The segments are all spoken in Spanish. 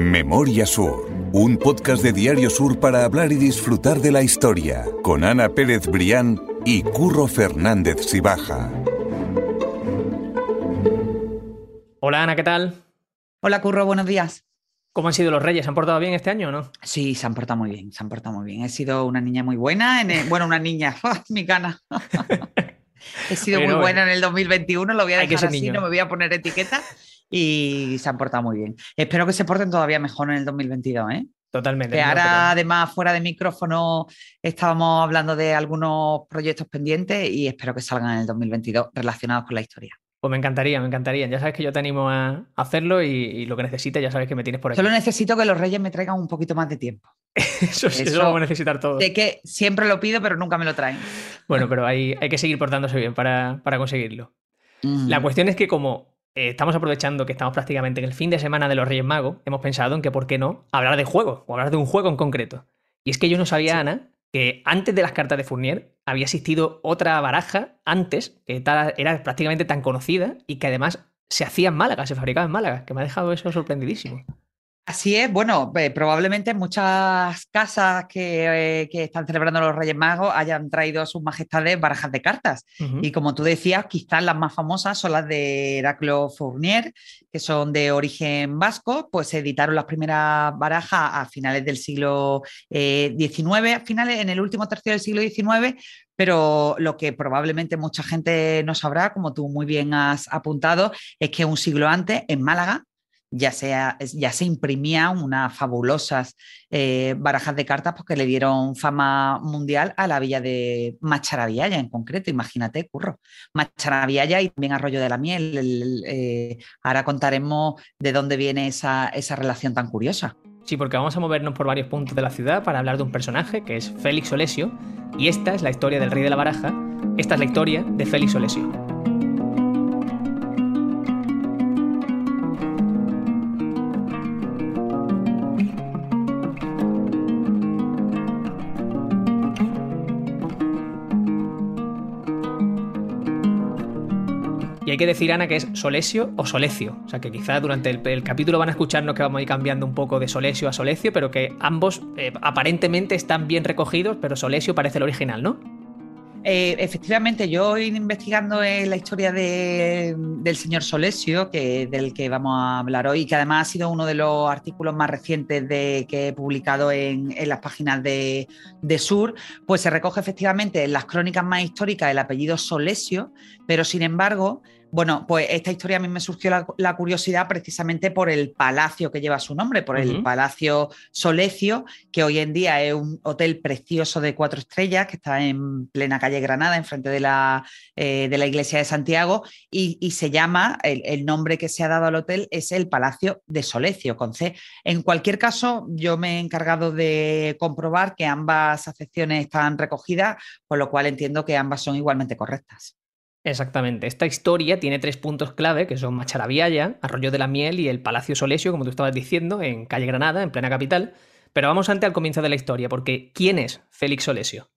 Memoria Sur, un podcast de Diario Sur para hablar y disfrutar de la historia, con Ana Pérez Brián y Curro Fernández Sibaja. Hola Ana, ¿qué tal? Hola Curro, buenos días. ¿Cómo han sido los reyes? ¿Se han portado bien este año o no? Sí, se han portado muy bien, se han portado muy bien. He sido una niña muy buena, en bueno, una niña, mi cana. He sido muy buena en el 2021, lo voy a dejar así, no me voy a poner etiqueta y se han portado muy bien. Espero que se porten todavía mejor en el 2022, ¿eh? Totalmente. Que ahora, además, fuera de micrófono, estábamos hablando de algunos proyectos pendientes y espero que salgan en el 2022 relacionados con la historia. Pues me encantaría, me encantaría. Ya sabes que yo te animo a hacerlo y, lo que necesites, ya sabes que me tienes por aquí. Solo necesito que los reyes me traigan un poquito más de tiempo. eso, eso, lo vamos a necesitar todos. De que siempre lo pido, pero nunca me lo traen. Bueno, pero hay, hay que seguir portándose bien para, conseguirlo. La cuestión es que como eh, estamos aprovechando que estamos prácticamente en el fin de semana de los Reyes Magos, hemos pensado en que, ¿por qué no?, hablar de juego o hablar de un juego en concreto. Y es que yo no sabía, Ana, que antes de las cartas de Fournier había existido otra baraja antes, que era prácticamente tan conocida y que además se hacía en Málaga, se fabricaba en Málaga, que me ha dejado eso sorprendidísimo. Así es, bueno, eh, probablemente muchas casas eh, que, están celebrando los Reyes Magos hayan traído a sus majestades barajas de cartas. Y como tú decías, quizás las más famosas son las de Heraclo Fournier, que son de origen vasco, pues se editaron las primeras barajas a finales del siglo XIX, eh, a finales, en el último tercio del siglo XIX, pero lo que probablemente mucha gente no sabrá, como tú muy bien has apuntado, es que un siglo antes, en Málaga, ya, sea, ya se imprimían unas fabulosas eh, barajas de cartas porque le dieron fama mundial a la villa de Macharavialla en concreto, imagínate, curro. Macharavialla y también Arroyo de la Miel. Eh, ahora contaremos de dónde viene esa, esa relación tan curiosa. Sí, porque vamos a movernos por varios puntos de la ciudad para hablar de un personaje que es Félix Olesio, y esta es la historia del rey de la baraja, esta es la historia de Félix Olesio. Hay que decir, Ana, que es Solesio o Solecio. O sea, que quizá durante el, capítulo van a escucharnos que vamos a ir cambiando un poco de Solesio a Solecio, pero que ambos eh, aparentemente están bien recogidos, pero Solesio parece el original, ¿no? Eh, efectivamente, yo investigando la historia del señor Solesio, que, del que vamos a hablar hoy, que además ha sido uno de los artículos más recientes de, que he publicado en, las páginas de, de, Sur, pues se recoge efectivamente en las crónicas más históricas el apellido Solesio, pero sin embargo bueno, pues esta historia a mí me surgió la, curiosidad precisamente por el palacio que lleva su nombre, por el Palacio Solecio, que hoy en día es un hotel precioso de cuatro estrellas que está en plena calle Granada, enfrente de la, eh, de la iglesia de Santiago, y, se llama, el, nombre que se ha dado al hotel es el Palacio de Solecio, con C. En cualquier caso, yo me he encargado de comprobar que ambas acepciones están recogidas, por lo cual entiendo que ambas son igualmente correctas. Exactamente. Esta historia tiene tres puntos clave, que son Macharavialla, Arroyo de la Miel y el Palacio Solesio, como tú estabas diciendo, en calle Granada, en plena capital. Pero vamos antes al comienzo de la historia, porque ¿quién es Félix Solesio?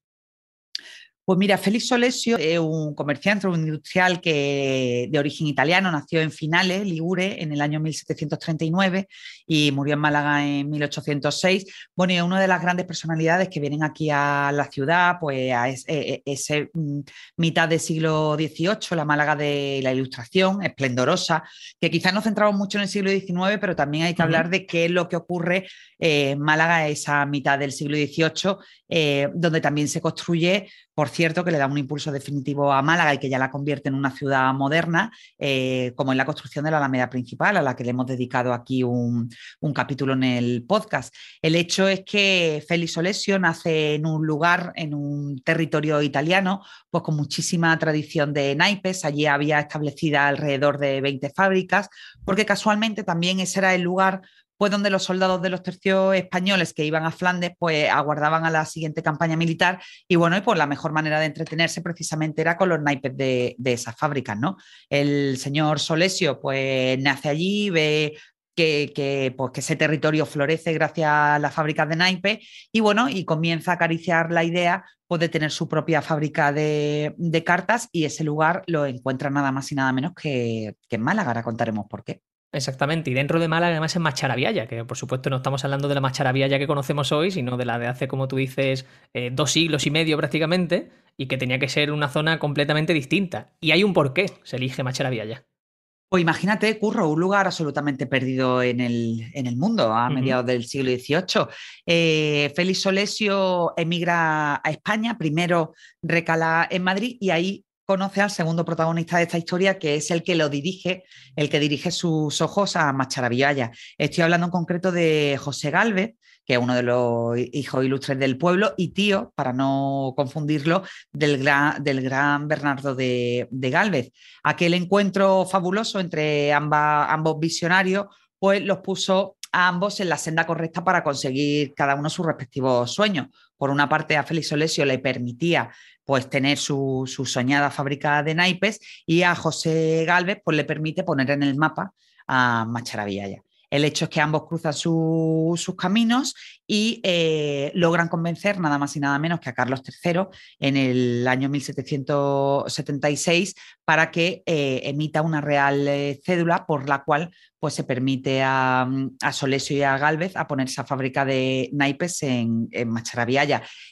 Pues mira, Félix Solesio es un comerciante, un industrial que de origen italiano, nació en Finale, Ligure, en el año 1739 y murió en Málaga en 1806. Bueno, y es una de las grandes personalidades que vienen aquí a la ciudad, pues a ese, e, ese mm, mitad del siglo XVIII, la Málaga de la Ilustración, esplendorosa, que quizás nos centramos mucho en el siglo XIX, pero también hay que hablar de qué es lo que ocurre en Málaga esa mitad del siglo XVIII, eh, donde también se construye por cierto, que le da un impulso definitivo a Málaga y que ya la convierte en una ciudad moderna, eh, como en la construcción de la Alameda Principal, a la que le hemos dedicado aquí un, capítulo en el podcast. El hecho es que Félix Olesio nace en un lugar, en un territorio italiano, pues con muchísima tradición de naipes. Allí había establecida alrededor de 20 fábricas, porque casualmente también ese era el lugar pues donde los soldados de los tercios españoles que iban a Flandes, pues aguardaban a la siguiente campaña militar y bueno, y pues la mejor manera de entretenerse precisamente era con los naipes de, esas fábricas, ¿no? El señor Solesio pues nace allí, ve que, pues, que, ese territorio florece gracias a las fábricas de naipes y bueno, y comienza a acariciar la idea pues, de tener su propia fábrica de, cartas y ese lugar lo encuentra nada más y nada menos que, que en Málaga, contaremos por qué. Exactamente, y dentro de Málaga además es Macharabiaya, que por supuesto no estamos hablando de la Macharabiaya que conocemos hoy, sino de la de hace, como tú dices, eh, dos siglos y medio prácticamente, y que tenía que ser una zona completamente distinta. Y hay un porqué, se elige Macharabiaya. Pues imagínate, Curro, un lugar absolutamente perdido en el, en el mundo a mediados del siglo XVIII. Eh, Félix Solesio emigra a España, primero recala en Madrid y ahí conoce al segundo protagonista de esta historia, que es el que lo dirige, el que dirige sus ojos a Macharavillaya. Estoy hablando en concreto de José Galvez, que es uno de los hijos ilustres del pueblo, y tío, para no confundirlo, del gran, Bernardo de, de Galvez. Aquel encuentro fabuloso entre ambos visionarios, pues los puso a ambos en la senda correcta para conseguir cada uno sus respectivos sueños. Por una parte, a Félix Olesio le permitía pues tener su, soñada fábrica de naipes y a José Galvez pues le permite poner en el mapa a Macharavillaya. El hecho es que ambos cruzan sus caminos y eh, logran convencer nada más y nada menos que a Carlos III en el año 1776 para que eh, emita una real eh, cédula por la cual pues, se permite a, Solesio y a Galvez a poner esa fábrica de naipes en, en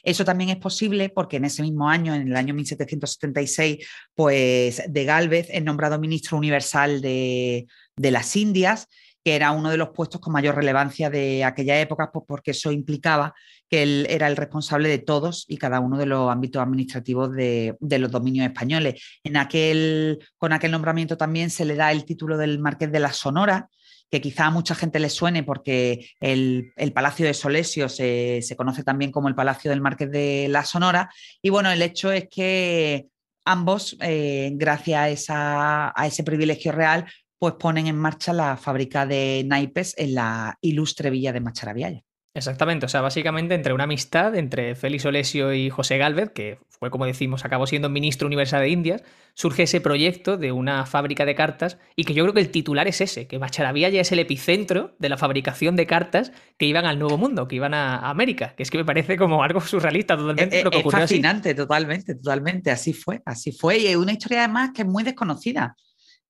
Eso también es posible porque en ese mismo año, en el año 1776, pues de Galvez es nombrado ministro universal de, de las Indias que era uno de los puestos con mayor relevancia de aquella época, pues porque eso implicaba que él era el responsable de todos y cada uno de los ámbitos administrativos de, los dominios españoles. En aquel, con aquel nombramiento también se le da el título del Marqués de la Sonora, que quizá a mucha gente le suene porque el, Palacio de Solesio se, conoce también como el Palacio del Marqués de la Sonora. Y bueno, el hecho es que ambos, eh, gracias a, ese privilegio real, pues ponen en marcha la fábrica de naipes en la ilustre villa de Macharabiaya. Exactamente, o sea, básicamente entre una amistad entre Félix Olesio y José Galvez, que fue como decimos, acabó siendo ministro universal de Indias, surge ese proyecto de una fábrica de cartas y que yo creo que el titular es ese, que Macharabiaya es el epicentro de la fabricación de cartas que iban al Nuevo Mundo, que iban a América, que es que me parece como algo surrealista totalmente. Es, es fascinante, totalmente, totalmente, así fue, así fue y es una historia además que es muy desconocida.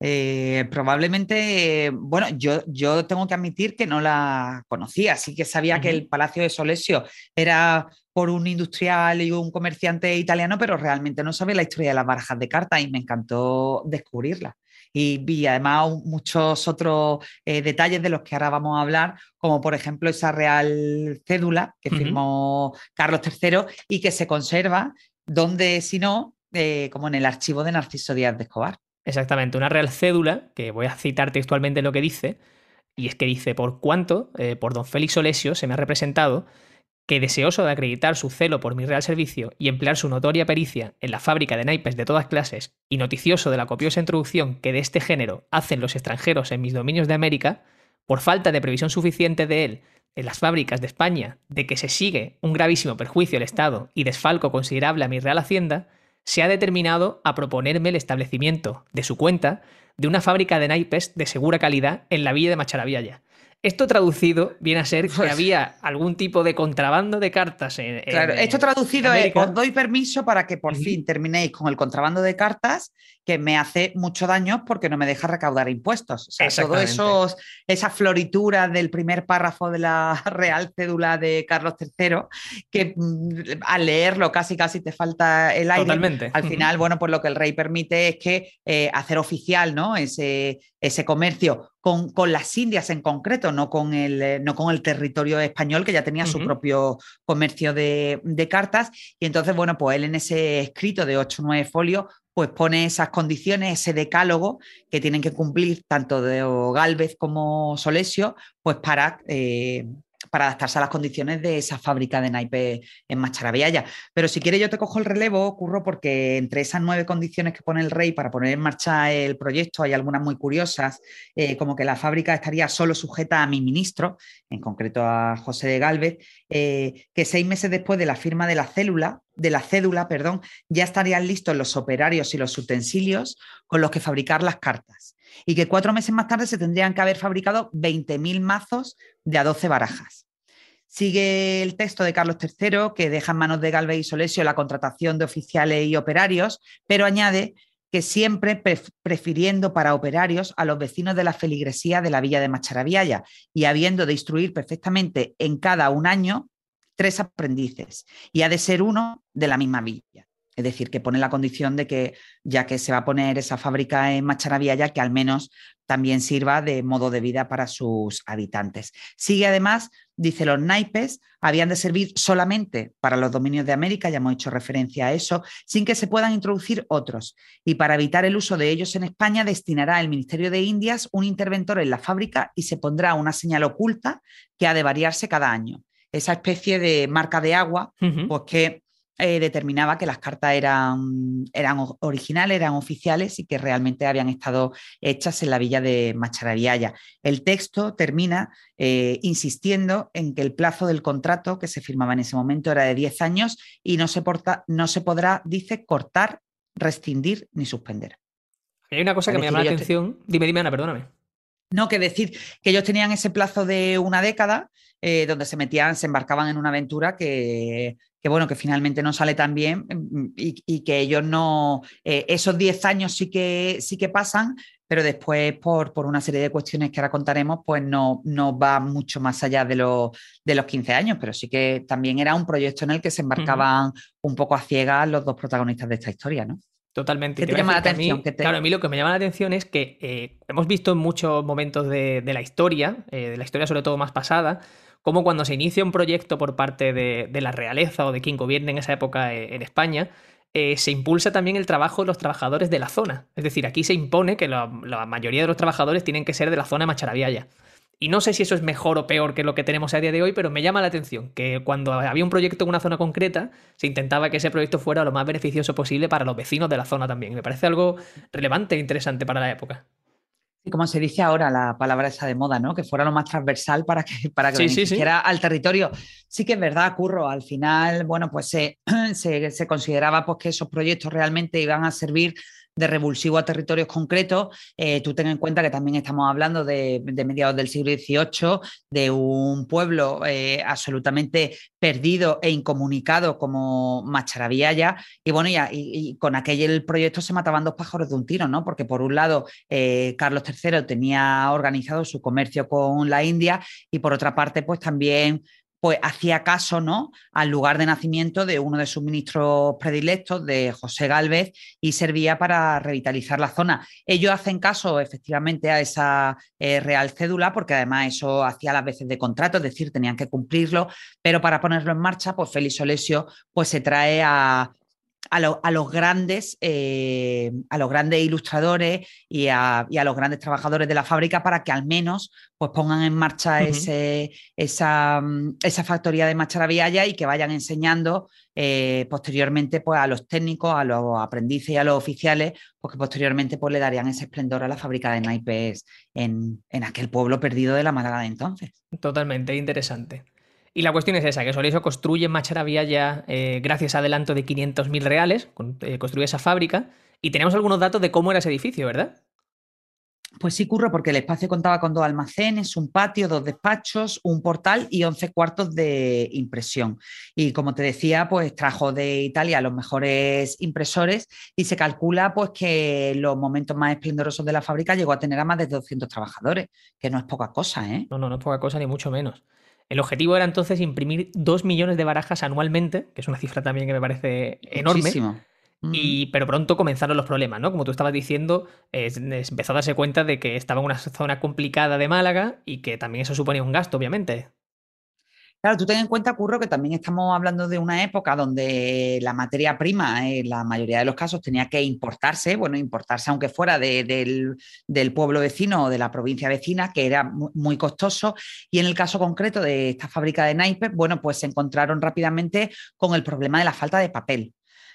Eh, probablemente, bueno, yo, yo tengo que admitir que no la conocía, sí que sabía que el Palacio de Solesio era por un industrial y un comerciante italiano, pero realmente no sabía la historia de las barajas de cartas y me encantó descubrirla. Y vi además muchos otros eh, detalles de los que ahora vamos a hablar, como por ejemplo esa real cédula que firmó Carlos III y que se conserva, donde si no, eh, como en el archivo de Narciso Díaz de Escobar. Exactamente, una real cédula, que voy a citar textualmente lo que dice, y es que dice, por cuanto, eh, por don Félix Olesio, se me ha representado que deseoso de acreditar su celo por mi real servicio y emplear su notoria pericia en la fábrica de naipes de todas clases, y noticioso de la copiosa introducción que de este género hacen los extranjeros en mis dominios de América, por falta de previsión suficiente de él en las fábricas de España de que se sigue un gravísimo perjuicio al Estado y desfalco considerable a mi real hacienda, se ha determinado a proponerme el establecimiento de su cuenta de una fábrica de naipes de segura calidad en la villa de Macharabiaya. Esto traducido viene a ser que pues había algún tipo de contrabando de cartas en. Claro, esto traducido es: os doy permiso para que por fin terminéis con el contrabando de cartas que me hace mucho daño porque no me deja recaudar impuestos. O sea, todo esos, esa floritura del primer párrafo de la Real Cédula de Carlos III, que mm, al leerlo casi casi te falta el aire. Totalmente. Al final, bueno, pues lo que el rey permite es que eh, hacer oficial ¿no? ese, ese comercio con, con, las Indias en concreto, no con, el, eh, no con el territorio español, que ya tenía su propio comercio de, de, cartas. Y entonces, bueno, pues él en ese escrito de 8 o 9 folios pues pone esas condiciones, ese decálogo que tienen que cumplir tanto de Galvez como Solesio, pues para eh, para adaptarse a las condiciones de esa fábrica de naipes en Macharabiaya. Pero si quieres yo te cojo el relevo, Curro, porque entre esas nueve condiciones que pone el rey para poner en marcha el proyecto hay algunas muy curiosas, eh, como que la fábrica estaría solo sujeta a mi ministro, en concreto a José de Galvez, eh, que seis meses después de la firma de la célula, de la cédula, perdón, ya estarían listos los operarios y los utensilios con los que fabricar las cartas y que cuatro meses más tarde se tendrían que haber fabricado 20.000 mazos de a 12 barajas. Sigue el texto de Carlos III, que deja en manos de Galvez y Solesio la contratación de oficiales y operarios, pero añade que siempre prefiriendo para operarios a los vecinos de la feligresía de la villa de Macharabiaya y habiendo de instruir perfectamente en cada un año tres aprendices y ha de ser uno de la misma villa. Es decir, que pone la condición de que ya que se va a poner esa fábrica en Macharavilla, que al menos también sirva de modo de vida para sus habitantes. Sigue además, dice, los naipes habían de servir solamente para los dominios de América, ya hemos hecho referencia a eso, sin que se puedan introducir otros. Y para evitar el uso de ellos en España, destinará el Ministerio de Indias un interventor en la fábrica y se pondrá una señal oculta que ha de variarse cada año. Esa especie de marca de agua, pues que eh, determinaba que las cartas eran, eran originales, eran oficiales y que realmente habían estado hechas en la villa de Macharabiaya. El texto termina eh, insistiendo en que el plazo del contrato que se firmaba en ese momento era de 10 años y no se, no se podrá, dice, cortar, rescindir ni suspender. Hay una cosa que me llama la atención. Dime, dime, Ana, perdóname. No, que decir que ellos tenían ese plazo de una década eh, donde se metían, se embarcaban en una aventura que, que bueno, que finalmente no sale tan bien mm, y, que ellos no, eh, esos 10 años sí que, sí que pasan, pero después por, por, una serie de cuestiones que ahora contaremos, pues no, no va mucho más allá de, de los 15 años, pero sí que también era un proyecto en el que se embarcaban un poco a ciegas los dos protagonistas de esta historia, ¿no? Totalmente. ¿Qué te llama la atención? Claro, a mí lo que me llama la atención es que eh, hemos visto en muchos momentos de, la historia, eh, de la historia sobre todo más pasada, como cuando se inicia un proyecto por parte de, la realeza o de quien gobierne en esa época eh, en España, eh, se impulsa también el trabajo de los trabajadores de la zona. Es decir, aquí se impone que la, mayoría de los trabajadores tienen que ser de la zona Macharabiaya. Y no sé si eso es mejor o peor que lo que tenemos a día de hoy, pero me llama la atención que cuando había un proyecto en una zona concreta, se intentaba que ese proyecto fuera lo más beneficioso posible para los vecinos de la zona también. Me parece algo relevante e interesante para la época. Y como se dice ahora la palabra esa de moda, ¿no? Que fuera lo más transversal para que, para que al territorio. Sí que es verdad, Curro, al final, bueno, pues se, se, consideraba pues, que esos proyectos realmente iban a servir de revulsivo a territorios concretos. Eh, tú ten en cuenta que también estamos hablando de, mediados del siglo XVIII, de un pueblo eh, absolutamente perdido e incomunicado como Macharabiaya. Y bueno, y, y, con aquel proyecto se mataban dos pájaros de un tiro, ¿no? Porque por un lado, eh, Carlos III tenía organizado su comercio con la India y por otra parte, pues también pues hacía caso ¿no? al lugar de nacimiento de uno de sus ministros predilectos, de José Gálvez, y servía para revitalizar la zona. Ellos hacen caso efectivamente a esa eh, real cédula, porque además eso hacía las veces de contrato, es decir, tenían que cumplirlo, pero para ponerlo en marcha, pues Félix Olesio pues, se trae a, a, los grandes, eh, a los grandes ilustradores y a, los grandes trabajadores de la fábrica para que al menos pues, pongan en marcha ese, esa, esa, factoría de Macharabiaya y que vayan enseñando eh, posteriormente pues, a los técnicos, a los aprendices y a los oficiales, porque posteriormente pues, le darían ese esplendor a la fábrica de naipes en, en aquel pueblo perdido de la Málaga de entonces. Totalmente interesante. Y la cuestión es esa, que Soliso construye Macharavilla ya eh, gracias a adelanto de 500.000 reales, eh, construye esa fábrica, y tenemos algunos datos de cómo era ese edificio, ¿verdad? Pues sí, curro, porque el espacio contaba con dos almacenes, un patio, dos despachos, un portal y 11 cuartos de impresión. Y como te decía, pues trajo de Italia los mejores impresores y se calcula pues que los momentos más esplendorosos de la fábrica llegó a tener a más de 200 trabajadores, que no es poca cosa, ¿eh? No, no, no es poca cosa ni mucho menos. El objetivo era entonces imprimir 2 millones de barajas anualmente, que es una cifra también que me parece enorme. Y, pero pronto comenzaron los problemas, ¿no? Como tú estabas diciendo, empezó a darse cuenta de que estaba en una zona complicada de Málaga y que también eso suponía un gasto, obviamente. Claro, tú ten en cuenta, Curro, que también estamos hablando de una época donde la materia prima, en la mayoría de los casos, tenía que importarse, bueno, importarse aunque fuera del, pueblo vecino o de la provincia vecina, que era muy costoso. Y en el caso concreto de esta fábrica de naipes, bueno, pues se encontraron rápidamente con el problema de la falta de papel.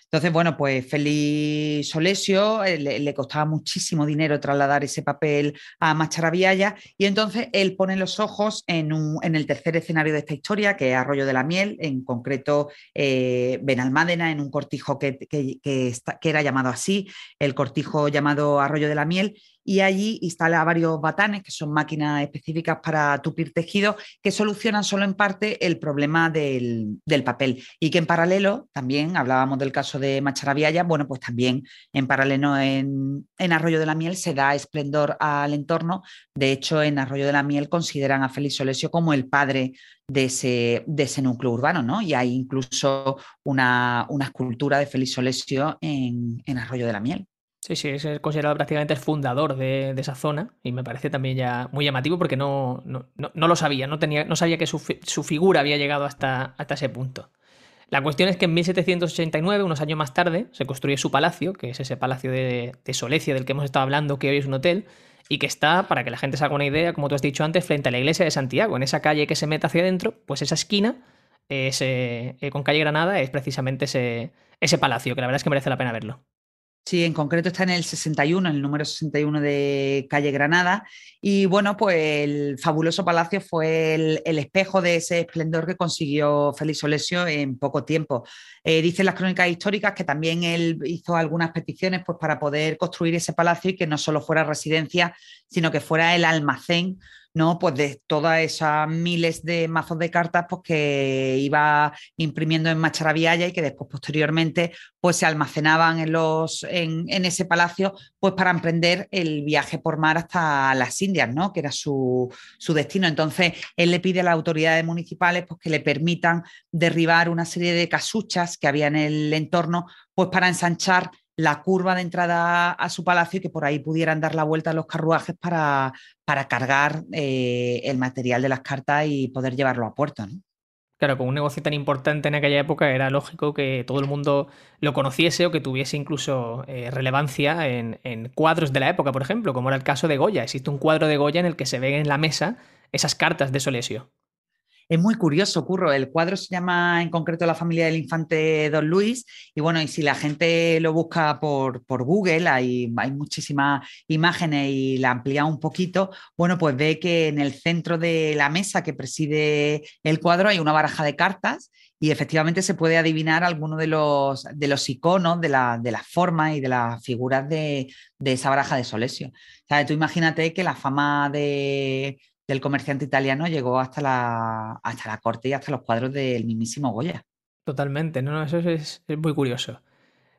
Entonces, bueno, pues Félix Solesio eh, le, costaba muchísimo dinero trasladar ese papel a Macharabiaya y entonces él pone los ojos en, el tercer escenario de esta historia, que es Arroyo de la Miel, en concreto eh, Benalmádena, en un cortijo que, que, era llamado así, el cortijo llamado Arroyo de la Miel, y allí instala varios batanes, que son máquinas específicas para tupir tejido, que solucionan solo en parte el problema del, papel. Y que en paralelo, también hablábamos del caso de Macharabiaya, bueno, pues también en paralelo en, Arroyo de la Miel se da esplendor al entorno. De hecho, en Arroyo de la Miel consideran a Félix Solesio como el padre de ese, de ese núcleo urbano, ¿no? Y hay incluso una, escultura de Félix Solesio en Arroyo de la Miel. Sí, sí, es considerado prácticamente el fundador de, esa zona y me parece también ya muy llamativo porque no, no, lo sabía, no, tenía, no sabía que su, figura había llegado hasta, hasta ese punto. La cuestión es que en 1789, unos años más tarde, se construye su palacio, que es ese palacio de, de Solecia del que hemos estado hablando, que hoy es un hotel, y que está, para que la gente se haga una idea, como tú has dicho antes, frente a la iglesia de Santiago, en esa calle que se mete hacia adentro, pues esa esquina eh, con calle Granada es precisamente ese, ese palacio, que la verdad es que merece la pena verlo. Sí, en concreto está en el 61, el número 61 de calle Granada. Y bueno, pues el fabuloso palacio fue el, espejo de ese esplendor que consiguió Félix Olesio en poco tiempo. Eh, dicen las crónicas históricas que también él hizo algunas peticiones pues, para poder construir ese palacio y que no solo fuera residencia, sino que fuera el almacén ¿no? Pues de todas esas miles de mazos de cartas pues que iba imprimiendo en Macharabiaya y que después posteriormente pues se almacenaban en, los, en, ese palacio pues para emprender el viaje por mar hasta las Indias, ¿no? Que era su, su destino. Entonces él le pide a las autoridades municipales pues que le permitan derribar una serie de casuchas que había en el entorno pues para ensanchar la curva de entrada a su palacio y que por ahí pudieran dar la vuelta a los carruajes para, para cargar eh, el material de las cartas y poder llevarlo a puerto. Claro, con un negocio tan importante en aquella época era lógico que todo el mundo lo conociese o que tuviese incluso eh, relevancia en, en, cuadros de la época, por ejemplo, como era el caso de Goya. Existe un cuadro de Goya en el que se ven en la mesa esas cartas de Solesio. Es muy curioso, Curro. El cuadro se llama en concreto La familia del infante Don Luis. Y bueno, y si la gente lo busca por, por Google, hay, hay, muchísimas imágenes y la amplía un poquito, bueno, pues ve que en el centro de la mesa que preside el cuadro hay una baraja de cartas y efectivamente se puede adivinar alguno de los, de los iconos, de, la, de las formas y de las figuras de, de esa baraja de Solesio. O sea, tú imagínate que la fama de, del comerciante italiano llegó hasta la, hasta la corte y hasta los cuadros del mismísimo Goya. Totalmente, no, no eso es, muy curioso.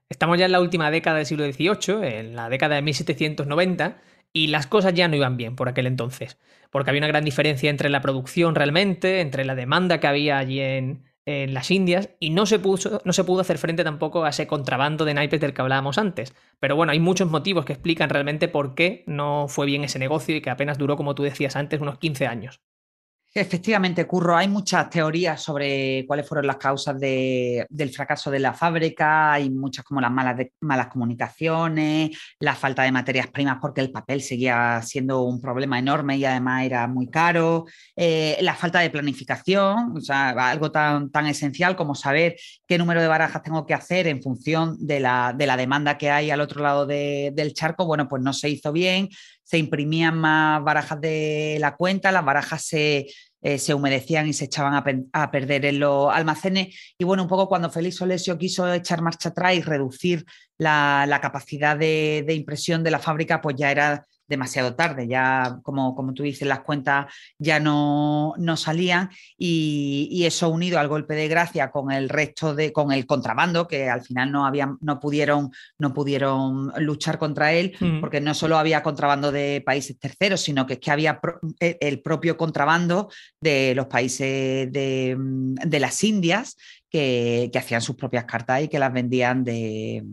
Estamos ya en la última década del siglo XVIII, en la década de 1790, y las cosas ya no iban bien por aquel entonces, porque había una gran diferencia entre la producción realmente, entre la demanda que había allí en, en las Indias y no se, puso, no se pudo hacer frente tampoco a ese contrabando de naipes del que hablábamos antes. Pero bueno, hay muchos motivos que explican realmente por qué no fue bien ese negocio y que apenas duró, como tú decías antes, unos 15 años. Efectivamente, Curro, hay muchas teorías sobre cuáles fueron las causas del fracaso de la fábrica, hay muchas como las malas, comunicaciones, la falta de materias primas porque el papel seguía siendo un problema enorme y además era muy caro, eh, la falta de planificación, o sea, algo tan, tan esencial como saber qué número de barajas tengo que hacer en función de la, demanda que hay al otro lado del charco, bueno, pues no se hizo bien, se imprimían más barajas de la cuenta, las barajas se, eh, se humedecían y se echaban a, perder en los almacenes. Y bueno, un poco cuando Félix Olesio quiso echar marcha atrás y reducir la, capacidad de, de, impresión de la fábrica, pues ya era demasiado tarde, ya como, como tú dices, las cuentas ya no, no salían y, eso unido al golpe de gracia con el resto de, con el contrabando, que al final no, habían, no, pudieron, no pudieron luchar contra él, mm. porque no solo había contrabando de países terceros, sino que es que había e, el propio contrabando de los países de, de las Indias que, que, hacían sus propias cartas y que las vendían de,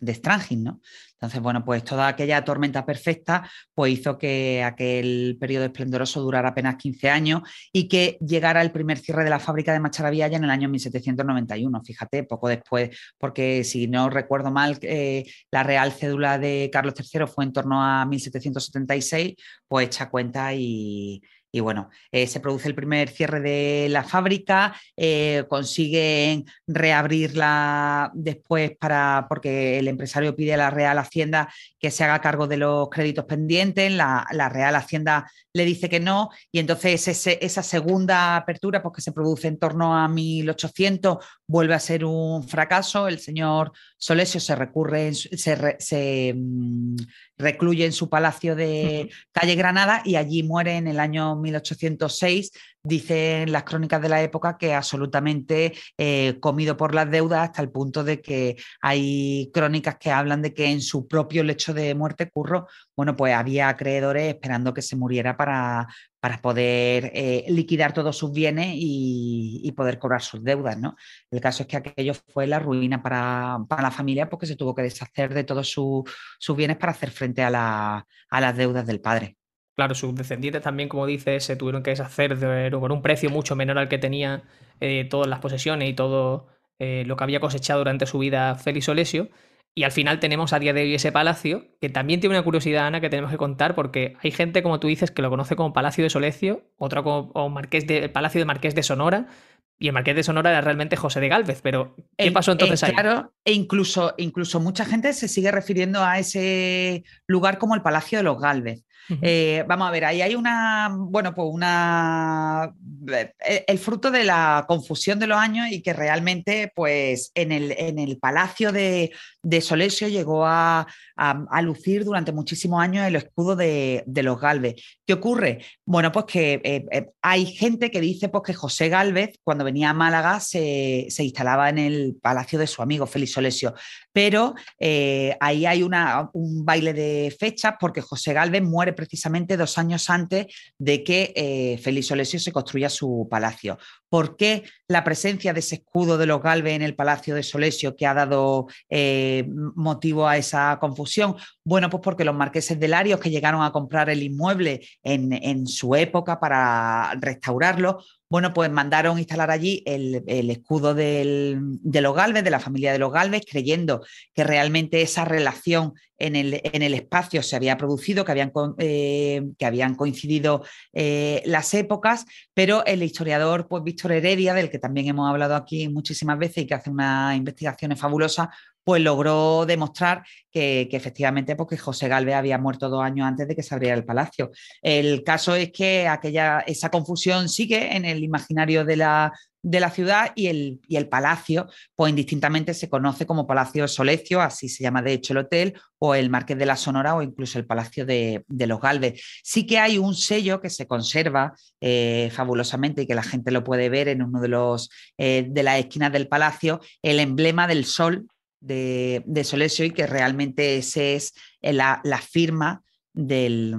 de Strangin, ¿no? Entonces, bueno, pues toda aquella tormenta perfecta pues hizo que aquel periodo esplendoroso durara apenas 15 años y que llegara el primer cierre de la fábrica de Macharavilla en el año 1791, fíjate, poco después, porque si no recuerdo mal, eh, la real cédula de Carlos III fue en torno a 1776, pues echa cuenta y, y bueno, eh, se produce el primer cierre de la fábrica, eh, consiguen reabrirla después para, porque el empresario pide a la Real Hacienda que se haga cargo de los créditos pendientes, la, Real Hacienda le dice que no, y entonces esa segunda apertura, pues que se produce en torno a 1800, vuelve a ser un fracaso. El señor Solesio se recurre, se, se mm, recluye en su palacio de calle Granada y allí muere en el año 1806. Dicen las crónicas de la época que absolutamente eh, comido por las deudas hasta el punto de que hay crónicas que hablan de que en su propio lecho de muerte curro, bueno, pues había acreedores esperando que se muriera para, para poder eh, liquidar todos sus bienes y, poder cobrar sus deudas. ¿no? El caso es que aquello fue la ruina para, la familia porque se tuvo que deshacer de todos sus bienes para hacer frente a, las deudas del padre. Claro, sus descendientes también, como dices, se tuvieron que deshacer de, con un precio mucho menor al que tenía eh, todas las posesiones y todo eh, lo que había cosechado durante su vida Félix Olesio. Y al final tenemos a día de hoy ese palacio, que también tiene una curiosidad, Ana, que tenemos que contar, porque hay gente, como tú dices, que lo conoce como Palacio de Solecio, otro como Marqués de, Palacio de Marqués de Sonora, y el Marqués de Sonora era realmente José de Galvez, pero ¿qué pasó entonces ahí? Claro, e incluso, incluso mucha gente se sigue refiriendo a ese lugar como el Palacio de los Galvez. Eh, vamos a ver, ahí hay una, bueno, pues una, eh, el fruto de la confusión de los años y que realmente, pues en el, en el palacio de, de Solesio llegó a, lucir durante muchísimos años el escudo de, los Galvez. ¿Qué ocurre? Bueno, pues que eh, hay gente que dice pues, que José Galvez, cuando venía a Málaga, se, instalaba en el palacio de su amigo Félix Solesio, pero ahí hay una, un baile de fechas porque José Galvez muere precisamente dos años antes de que eh, Félix Olesio se construya su palacio. ¿Por qué la presencia de ese escudo de los Galvez en el palacio de Solesio que ha dado eh, motivo a esa confusión? Bueno, pues porque los marqueses de Larios que llegaron a comprar el inmueble en, su época para restaurarlo, bueno, pues mandaron instalar allí el, escudo de los Galvez, de la familia de los Galvez, creyendo que realmente esa relación en el, espacio se había producido, que habían, eh, coincidido eh, las épocas, pero el historiador pues, Víctor Heredia, del que también hemos hablado aquí muchísimas veces y que hace unas investigaciones fabulosas, pues logró demostrar que, efectivamente porque José Galvez había muerto dos años antes de que se abriera el palacio. El caso es que aquella, esa confusión sigue en el imaginario de la, de la ciudad y el, y el, palacio, pues indistintamente se conoce como Palacio Solecio, así se llama de hecho el hotel, o el Marqués de la Sonora o incluso el Palacio de, los Galvez. Sí que hay un sello que se conserva eh, fabulosamente y que la gente lo puede ver en uno de, los, eh, de las esquinas del palacio, el emblema del sol de, de Solesio y que realmente ese es la, firma del,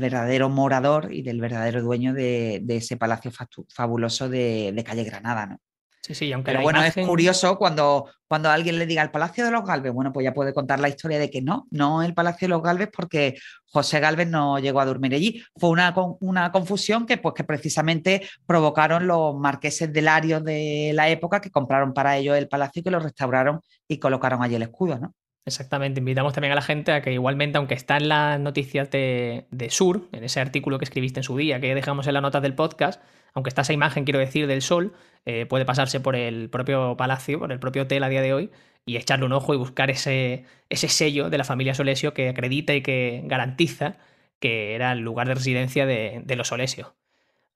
verdadero morador y del verdadero dueño de, ese palacio fabuloso de, calle Granada. Sí, sí, aunque Pero bueno, es curioso cuando, cuando alguien le diga el Palacio de los Galvez, bueno, pues ya puede contar la historia de que no, no el Palacio de los Galvez porque José Galvez no llegó a dormir allí. Fue una, una confusión que, pues, que precisamente provocaron los marqueses de Larios de la época que compraron para ellos el palacio y que lo restauraron y colocaron allí el escudo, ¿no? Exactamente, invitamos también a la gente a que igualmente, aunque está en las noticias de, de, Sur, en ese artículo que escribiste en su día, que dejamos en las notas del podcast, aunque está esa imagen, quiero decir, del sol, eh, puede pasarse por el propio palacio, por el propio hotel a día de hoy, y echarle un ojo y buscar ese, ese sello de la familia Solesio que acredita y que garantiza que era el lugar de residencia de, los Solesio.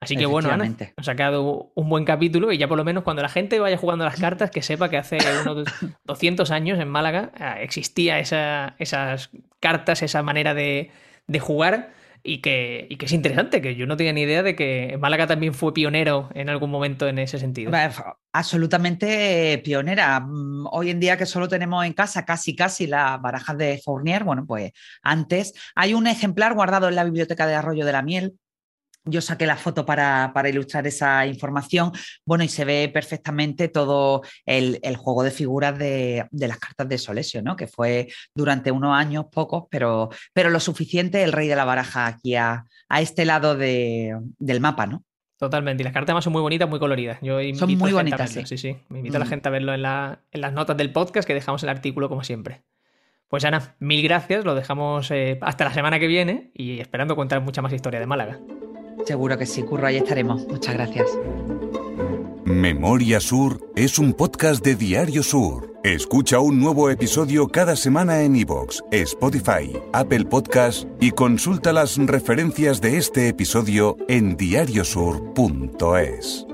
Así que bueno, nos ha quedado un buen capítulo y ya por lo menos cuando la gente vaya jugando las cartas, que sepa que hace unos 200 años en Málaga eh, existía esa, esas cartas, esa manera de, de jugar y que, y que es interesante, que yo no tenía ni idea de que Málaga también fue pionero en algún momento en ese sentido. Absolutamente pionera. Mm, hoy en día que solo tenemos en casa casi casi las barajas de Fournier, bueno, pues antes hay un ejemplar guardado en la biblioteca de Arroyo de la Miel yo saqué la foto para, ilustrar esa información. Bueno, y se ve perfectamente todo el, juego de figuras de, las cartas de Solesio, ¿no? Que fue durante unos años, pocos, pero, pero lo suficiente el rey de la baraja aquí a, este lado del mapa, ¿no? Totalmente. Y las cartas además son muy bonitas, muy coloridas. Yo son muy bonitas, sí. sí. Sí, Me invito a la mm. gente a verlo en, en, las notas del podcast, que dejamos el artículo como siempre. Pues Ana, mil gracias. Lo dejamos eh, hasta la semana que viene y esperando contar mucha más historia de Málaga. Seguro que sí, Curro, ahí estaremos. Muchas gracias. Memoria Sur es un podcast de Diario Sur. Escucha un nuevo episodio cada semana en iVoox, Spotify, Apple Podcast y consulta las referencias de este episodio en diariosur.es.